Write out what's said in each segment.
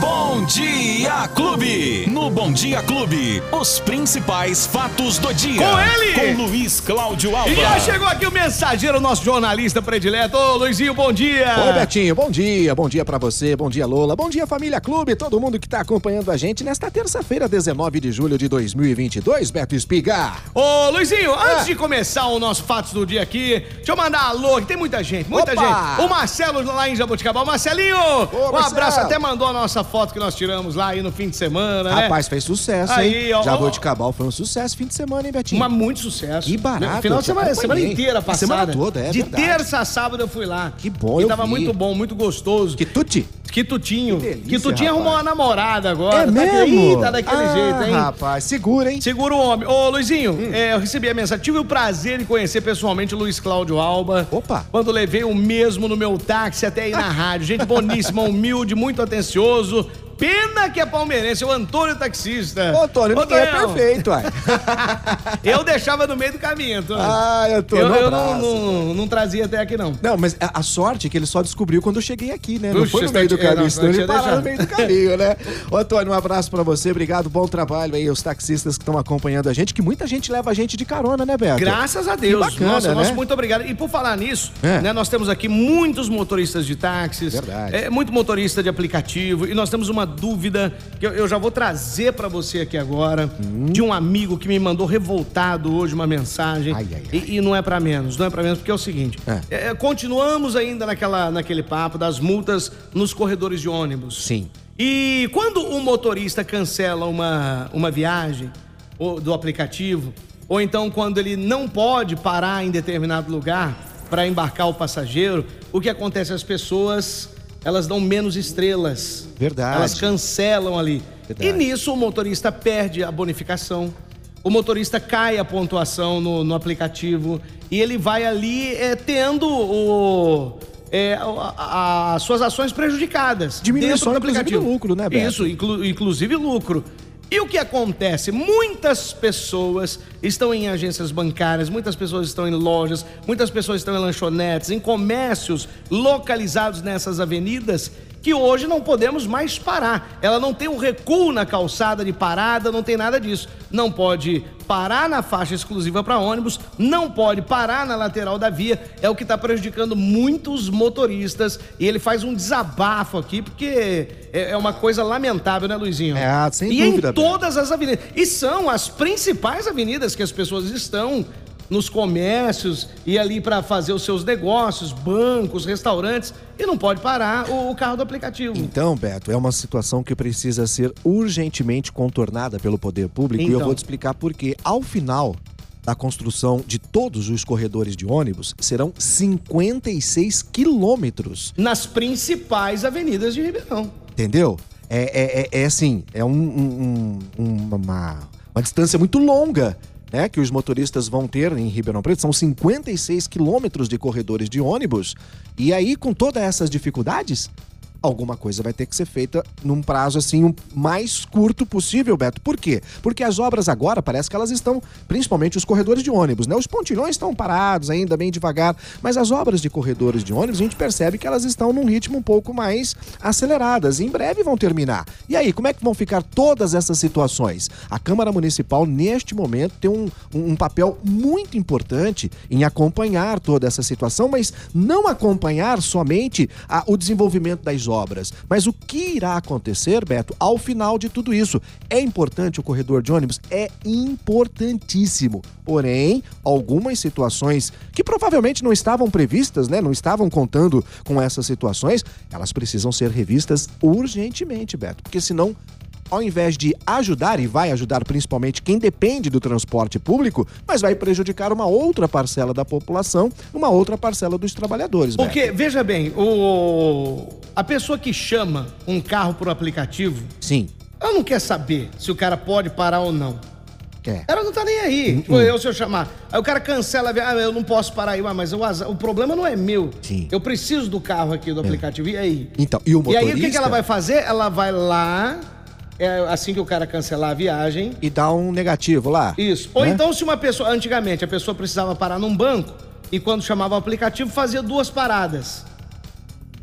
Boom! Bom Dia Clube. No Bom Dia Clube, os principais fatos do dia. Com ele! Com Luiz Cláudio Alba. E já chegou aqui o mensageiro, nosso jornalista predileto. Ô, Luizinho, bom dia! Oi, Betinho, bom dia, bom dia pra você, bom dia, Lola, bom dia, Família Clube, todo mundo que tá acompanhando a gente nesta terça-feira, 19 de julho de 2022, Beto Espiga. Ô, Luizinho, antes Ah. de começar o nosso Fatos do Dia aqui, deixa eu mandar alô, que tem muita gente, muita Opa! gente. O Marcelo lá em Jaboticabal. Marcelinho, um Marcelo. abraço, até mandou a nossa foto que nós tiramos lá aí no fim de semana, né? Rapaz, fez sucesso, Aí, hein? ó, ó. Jaboticabal foi um sucesso fim de semana, hein, Betinho? Mas muito sucesso. Que barato, Final de semana, semana inteira A passada. semana toda, é De verdade. terça a sábado eu fui lá. Que bom, E eu tava vi. muito bom, muito gostoso. Quitute? Quitutinho. Que delícia, Quitutinho arrumou uma rapaz. namorada agora. É tá mesmo? Tá daquele Ah, jeito, hein? rapaz, segura, hein? Segura o homem. Ô, Luizinho, Hum. é, eu recebi a mensagem. Tive o prazer de conhecer pessoalmente o Luiz Cláudio Alba. Opa. Quando levei o mesmo no meu táxi até aí na rádio. Gente boníssima, humilde, muito atencioso. Pena que é palmeirense, o Antônio taxista. Ô, Antônio, ninguém é perfeito, uai. Eu deixava no meio do caminho, Antônio. Ah, eu, um eu não, abraço. não, não trazia até aqui, não. Não, mas a, a sorte é que ele só descobriu quando eu cheguei aqui, né? Não Puxa, foi no meio do é, caminho, não, senão ele tinha parar no meio do caminho, né? Ô, Antônio, um abraço pra você, obrigado, bom trabalho aí, os taxistas que estão acompanhando a gente, que muita gente leva a gente de carona, né, Beto? Graças a Deus. Que bacana, nossa, né? nosso muito obrigado. E por falar nisso, É. né, nós temos aqui muitos motoristas de táxis, Verdade. é, muito motorista de aplicativo, e nós temos uma dúvida que eu, eu já vou trazer pra você aqui agora, de um amigo que me mandou revoltado hoje uma mensagem. Hum. Ai, ai, ai. E, e não é pra menos, não é pra menos, porque é o seguinte: É. é, continuamos ainda naquela, naquele papo das multas nos corredores de ônibus. Sim. E quando um motorista cancela uma, uma viagem ou- do aplicativo, ou então quando ele não pode parar em determinado lugar para embarcar o passageiro, o que acontece? As pessoas elas dão menos estrelas. Verdade. Elas cancelam ali. Verdade. E nisso o motorista perde a bonificação. O motorista cai a pontuação no, no aplicativo e ele vai ali é, tendo o, é, a- a- as suas ações prejudicadas. Diminuição, do aplicativo. lucro, né, Beto? Isso, inclu- inclusive lucro. E o que acontece? Muitas pessoas estão em agências bancárias, muitas pessoas estão em lojas, muitas pessoas estão em lanchonetes, em comércios localizados nessas avenidas que hoje não podemos mais parar. Ela não tem um recuo na calçada de parada, não tem nada disso. Não pode parar na faixa exclusiva para ônibus, não pode parar na lateral da via, é o que está prejudicando muitos motoristas. E ele faz um desabafo aqui, porque é é uma coisa lamentável, né, Luizinho? É, sem e dúvida, em Beto. todas as avenidas. E são as principais avenidas que as pessoas estão nos comércios e ali para fazer os seus negócios, bancos, restaurantes, e não pode parar o, o carro do aplicativo. Então, Beto, é uma situação que precisa ser urgentemente contornada pelo poder público e eu Então. vou te explicar por quê. Ao final da construção de todos os corredores de ônibus, serão 56 quilômetros Nas principais avenidas de Ribeirão. Entendeu? É, é, é, é assim, é um- um- um- uma, uma distância muito longa. Né, que os motoristas vão ter em Ribeirão Preto, são 56 quilômetros de corredores de ônibus. E aí, com todas essas dificuldades, alguma coisa vai ter que ser feita num prazo assim o mais curto possível, Beto. Por quê? Porque as obras agora parece que elas estão, principalmente os corredores de ônibus, né? Os pontilhões estão parados ainda bem devagar, mas as obras de corredores de ônibus a gente percebe que elas estão num ritmo um pouco mais aceleradas. Em breve vão terminar. E aí, como é que vão ficar todas essas situações? A Câmara Municipal neste momento tem um, um, um papel muito importante em acompanhar toda essa situação, mas não acompanhar somente a- o desenvolvimento das obras, mas o que irá acontecer, Beto, ao final de tudo isso. É importante o corredor de ônibus? É importantíssimo. Porém, algumas situações que provavelmente não estavam previstas, né? Não estavam contando com essas situações, elas precisam ser revistas urgentemente, Beto, porque senão ao invés de ajudar, e vai ajudar principalmente quem depende do transporte público, mas vai prejudicar uma outra parcela da população, uma outra parcela dos trabalhadores. Beto. Porque, veja bem, o... a pessoa que chama um carro por aplicativo, Sim, ela não quer saber se o cara pode parar ou não. quer. Ela não tá nem aí. Tipo, eu, se eu chamar. Aí o cara cancela. Ah, eu não posso parar aí. Ué, mas o, problema não é meu. Sim. Eu preciso do carro aqui do aplicativo. E aí? Então, e o E motorista... aí, o que, que ela vai fazer? Ela vai lá, é, assim que o cara cancelar a viagem. E dá um negativo lá. Isso. Ou né? então, se uma pessoa. Antigamente, a pessoa precisava parar num banco e quando chamava o aplicativo, fazia duas paradas.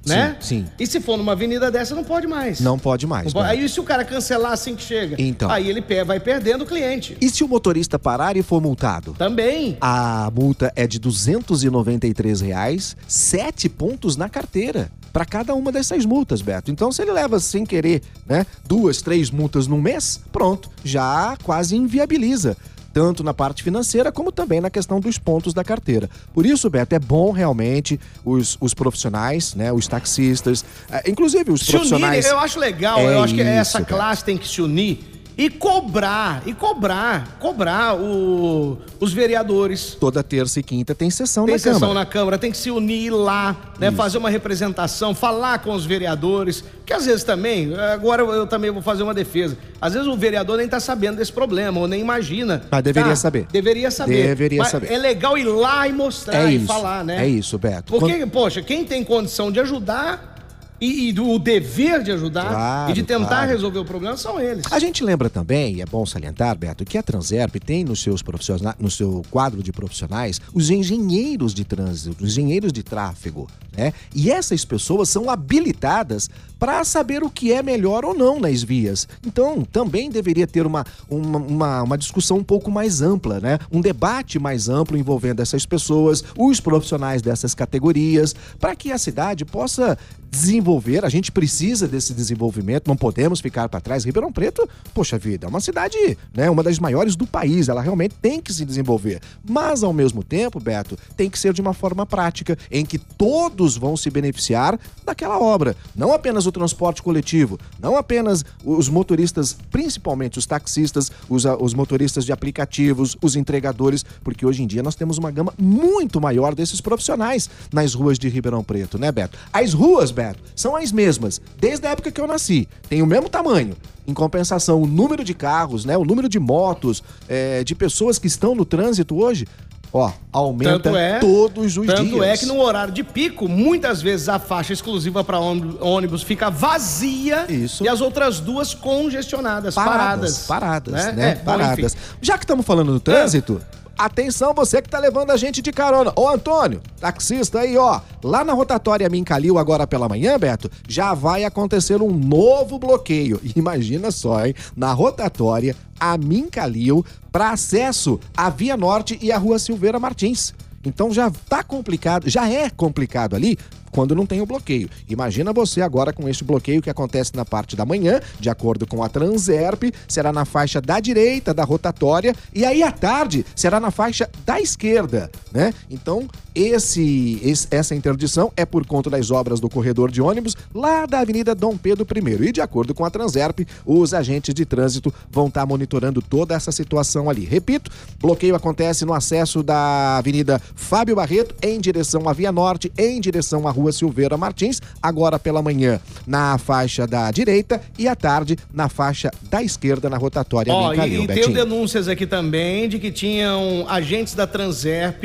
né? sim. E se for numa avenida dessa, não pode mais. Não pode mais. Não pode- Beto. Aí se o cara cancelar assim que chega, Então. aí ele vai perdendo o cliente. E se o motorista parar e for multado? Também. A multa é de 293 reais, sete pontos na carteira para cada uma dessas multas, Beto. Então, se ele leva sem querer, né, duas, três multas num mês, pronto, já quase inviabiliza. Tanto na parte financeira como também na questão dos pontos da carteira. Por isso, Beto, é bom realmente os, os profissionais, né? Os taxistas, eh, inclusive os Se profissionais. unirem, eu acho legal, É eu acho que isso, essa cara. classe tem que se unir e cobrar, e cobrar, cobrar o- os vereadores. Toda terça e quinta tem sessão Tem na sessão Câmara. na Câmara, tem que se unir ir lá, né? Fazer uma representação, falar com os vereadores. Que às vezes também, agora eu também vou fazer uma defesa. Às vezes o vereador nem tá sabendo desse problema, ou nem imagina. Mas deveria Tá? saber. Deveria saber. Deveria Mas saber. É legal ir lá e mostrar É e isso. falar, né? É isso, Beto. Porque, poxa, quem tem condição de ajudar e, e do o dever de ajudar Claro, e de tentar claro. resolver o problema são eles. A gente lembra também, e é bom salientar, Beto, que a Transerp tem nos seus profissionais, no seu quadro de profissionais os engenheiros de trânsito, os engenheiros de tráfego, né? E essas pessoas são habilitadas para saber o que é melhor ou não nas vias. Então, também deveria ter uma, uma, uma, uma discussão um pouco mais ampla, né? Um debate mais amplo envolvendo essas pessoas, os profissionais dessas categorias, para que a cidade possa desenvolver. A gente precisa desse desenvolvimento, não podemos ficar para trás. Ribeirão Preto, poxa vida, é uma cidade, né, uma das maiores do país, ela realmente tem que se desenvolver. Mas ao mesmo tempo, Beto, tem que ser de uma forma prática, em que todos vão se beneficiar daquela obra, não apenas o transporte coletivo, não apenas os motoristas, principalmente os taxistas, os, os motoristas de aplicativos, os entregadores, porque hoje em dia nós temos uma gama muito maior desses profissionais nas ruas de Ribeirão Preto, né, Beto? As ruas, Beto, são as mesmas desde a época que eu nasci, tem o mesmo tamanho. Em compensação, o número de carros, né, o número de motos, eh, de pessoas que estão no trânsito hoje, ó, aumenta Tanto é, todos os tanto dias. é que no horário de pico, muitas vezes a faixa exclusiva para ônibus fica vazia Isso. e as outras duas congestionadas, paradas, paradas. paradas, né? É, bom, paradas. É. Já que estamos falando do trânsito, atenção você que tá levando a gente de carona. Ô Antônio, taxista aí, ó, lá na rotatória Mincalil agora pela manhã, Beto, já vai acontecer um novo bloqueio. Imagina só, hein? Na rotatória a Mincalil para acesso à Via Norte e à Rua Silveira Martins. Então já tá complicado, já é complicado ali quando não tem o bloqueio. Imagina você agora com este bloqueio que acontece na parte da manhã, de acordo com a Transerp, será na faixa da direita da rotatória e aí à tarde será na faixa da esquerda, né? Então, esse, esse- essa interdição é por conta das obras do corredor de ônibus lá da Avenida Dom Pedro I. E de acordo com a Transerp, os agentes de trânsito vão estar monitorando toda essa situação ali. Repito, bloqueio acontece no acesso da Avenida Fábio Barreto em direção à Via Norte, em direção à Rua Silveira Martins, agora pela manhã na faixa da direita e à tarde na faixa da esquerda na rotatória Mincalil, e, e Betinho. denúncias aqui também de que tinham agentes da Transerp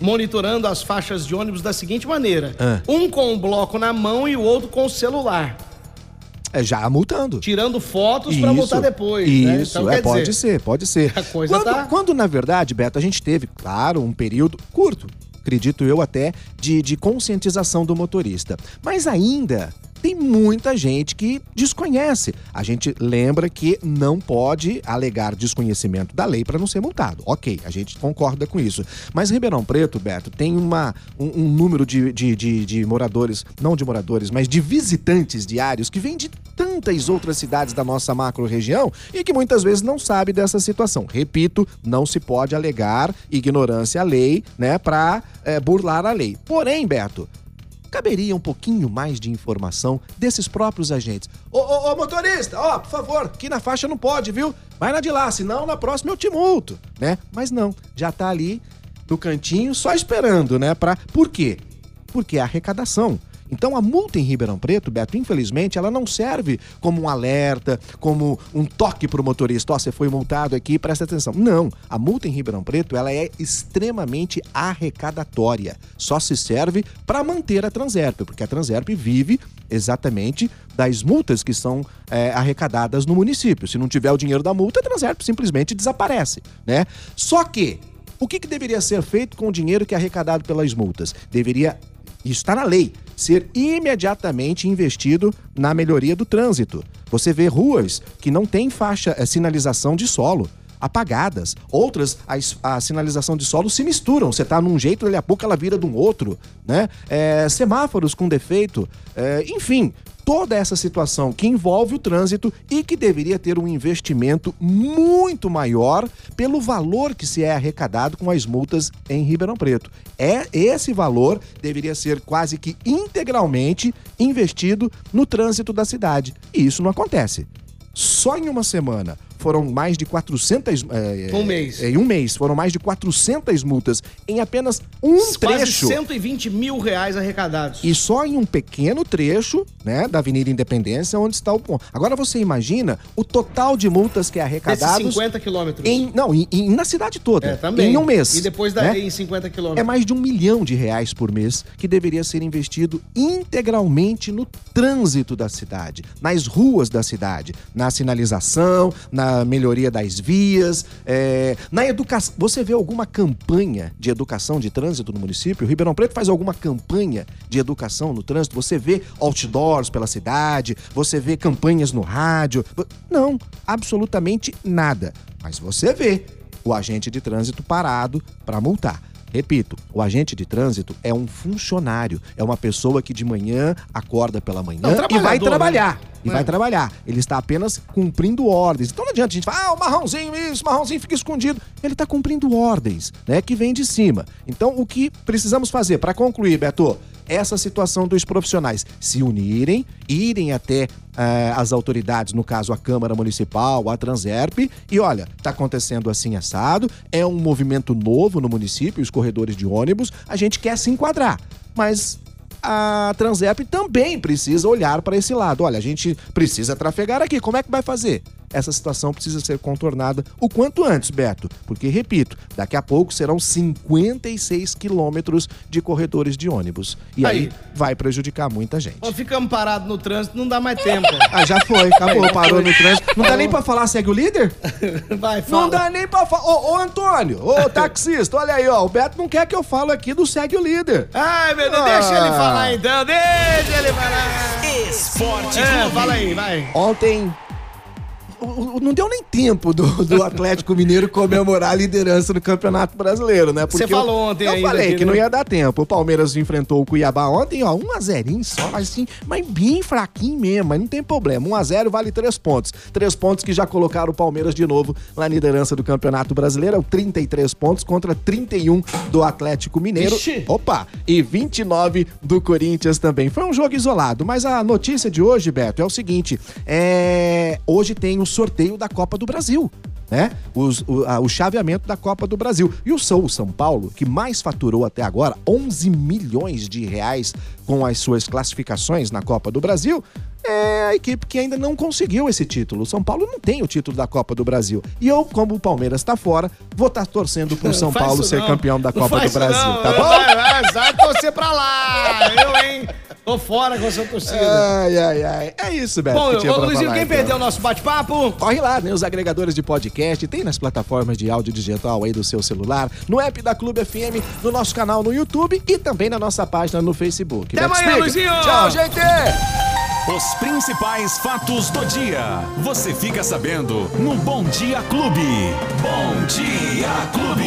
monitorando as faixas de ônibus da seguinte maneira: Ah. um com o bloco na mão e o outro com o celular, É, já multando. tirando fotos para voltar depois. Isso, né? Então, é, pode dizer, ser, pode ser. a coisa quando, tá- quando, na verdade, Beto, a gente teve, claro, um período curto, acredito eu até, de, de conscientização do motorista. Mas ainda tem muita gente que desconhece. A gente lembra que não pode alegar desconhecimento da lei para não ser multado. Ok, a gente concorda com isso. Mas Ribeirão Preto, Beto, tem uma, um, um número de, de, de, de moradores, não de moradores, mas de visitantes diários que vêm de tantas outras cidades da nossa macro-região e que muitas vezes não sabe dessa situação. Repito, não se pode alegar ignorância à lei, né, para burlar a lei. Porém, Beto, caberia um pouquinho mais de informação desses próprios agentes. Ô, ô, ô, motorista, ó, por favor, aqui na faixa não pode, viu? Vai na de lá, senão na próxima eu te multo, né? Mas não, já tá ali no cantinho só esperando, né? Pra... Por quê? Porque é arrecadação. Então a multa em Ribeirão Preto, Beto, infelizmente, ela não serve como um alerta, como um toque pro motorista. Ó, você foi multado aqui, presta atenção. Não, a multa em Ribeirão Preto, ela é extremamente arrecadatória. Só se serve para manter a Transerp, porque a Transerp vive exatamente das multas que são é, arrecadadas no município. Se não tiver o dinheiro da multa, a Transerp simplesmente desaparece, né? Só que o que, que deveria ser feito com o dinheiro que é arrecadado pelas multas? Deveria isso está na lei. Ser imediatamente investido na melhoria do trânsito. Você vê ruas que não têm faixa, é, sinalização de solo apagadas. Outras, a, a, sinalização de solo se misturam. Você tá num jeito, daqui a pouco ela vira de um outro, né? É, semáforos com defeito. É, enfim, toda essa situação que envolve o trânsito e que deveria ter um investimento muito maior pelo valor que se é arrecadado com as multas em Ribeirão Preto. É esse valor deveria ser quase que integralmente investido no trânsito da cidade. E isso não acontece. Só em uma semana, foram mais de 400... É, um mês. É, em um mês, foram mais de 400 multas em apenas um Quase trecho. 120 mil reais arrecadados. E só em um pequeno trecho, né, da Avenida Independência, onde está o ponto. Agora você imagina o total de multas que é arrecadado... Desses 50 quilômetros. Em, não, em, em, na cidade toda. É, também. Em um mês. E depois daí né? em 50 quilômetros. É mais de um milhão de reais por mês que deveria ser investido integralmente no trânsito da cidade, nas ruas da cidade, na sinalização, na melhoria das vias, é, na educação. Você vê alguma campanha de educação de trânsito no município? O Ribeirão Preto faz alguma campanha de educação no trânsito? Você vê outdoors pela cidade? Você vê campanhas no rádio? Não, absolutamente nada. Mas você vê o agente de trânsito parado para multar. Repito, o agente de trânsito é um funcionário, é uma pessoa que de manhã acorda pela manhã e vai trabalhar. Né? E é. vai trabalhar. Ele está apenas cumprindo ordens. Então não adianta a gente falar, ah, o marrãozinho isso, o marrãozinho fica escondido. Ele está cumprindo ordens, né, que vem de cima. Então o que precisamos fazer para concluir, Beto? essa situação dos profissionais se unirem, irem até uh, as autoridades, no caso a Câmara Municipal, a Transerp, e olha, está acontecendo assim assado, é um movimento novo no município, os corredores de ônibus, a gente quer se enquadrar, mas a Transerp também precisa olhar para esse lado. Olha, a gente precisa trafegar aqui, como é que vai fazer? Essa situação precisa ser contornada o quanto antes, Beto. Porque, repito, daqui a pouco serão 56 quilômetros de corredores de ônibus. E aí, aí vai prejudicar muita gente. Ou ficamos parados no trânsito, não dá mais tempo. ah, já foi, acabou, parou no trânsito. Não dá nem pra falar segue o líder? Vai, fala. Não dá nem pra falar. Ô, ô, Antônio, ô, taxista, olha aí, ó. O Beto não quer que eu fale aqui do segue o líder. Ai, meu Deus, ah. deixa ele falar então, deixa ele falar. Esporte é, Fala aí, vai. Ontem não deu nem tempo do, do Atlético Mineiro comemorar a liderança do Campeonato Brasileiro, né? Porque Você falou ontem Eu, eu falei que, que não ia dar tempo. O Palmeiras enfrentou o Cuiabá ontem, ó, 1 a 0 só, assim, mas bem fraquinho mesmo, mas não tem problema. 1 a 0 vale 3 pontos. 3 pontos que já colocaram o Palmeiras de novo na liderança do Campeonato Brasileiro, 33 é pontos contra 31 do Atlético Mineiro. Ixi. Opa! E 29 do Corinthians também. Foi um jogo isolado, mas a notícia de hoje, Beto, é o seguinte, é... hoje tem o sorteio da Copa do Brasil. Né? Os, o, a, o, chaveamento da Copa do Brasil. E o São, o São Paulo, que mais faturou até agora 11 milhões de reais com as suas classificações na Copa do Brasil, é a equipe que ainda não conseguiu esse título. O São Paulo não tem o título da Copa do Brasil. E eu, como o Palmeiras está fora, vou estar tá torcendo pro São Paulo ser não. campeão da Copa do Brasil, não. tá bom? Vai, vai, vai torcer pra lá. Tô fora com a sua torcida. Ai, ai, ai. É isso, Beto. Bom, que ô, Luizinho, quem então. perdeu o nosso bate-papo? Corre lá, né? Os agregadores de podcast, tem nas plataformas de áudio digital aí do seu celular, no app da Clube FM, no nosso canal no YouTube e também na nossa página no Facebook. Até amanhã, Luizinho! Tchau, gente! Os principais fatos do dia. Você fica sabendo no Bom Dia Clube. Bom Dia Clube.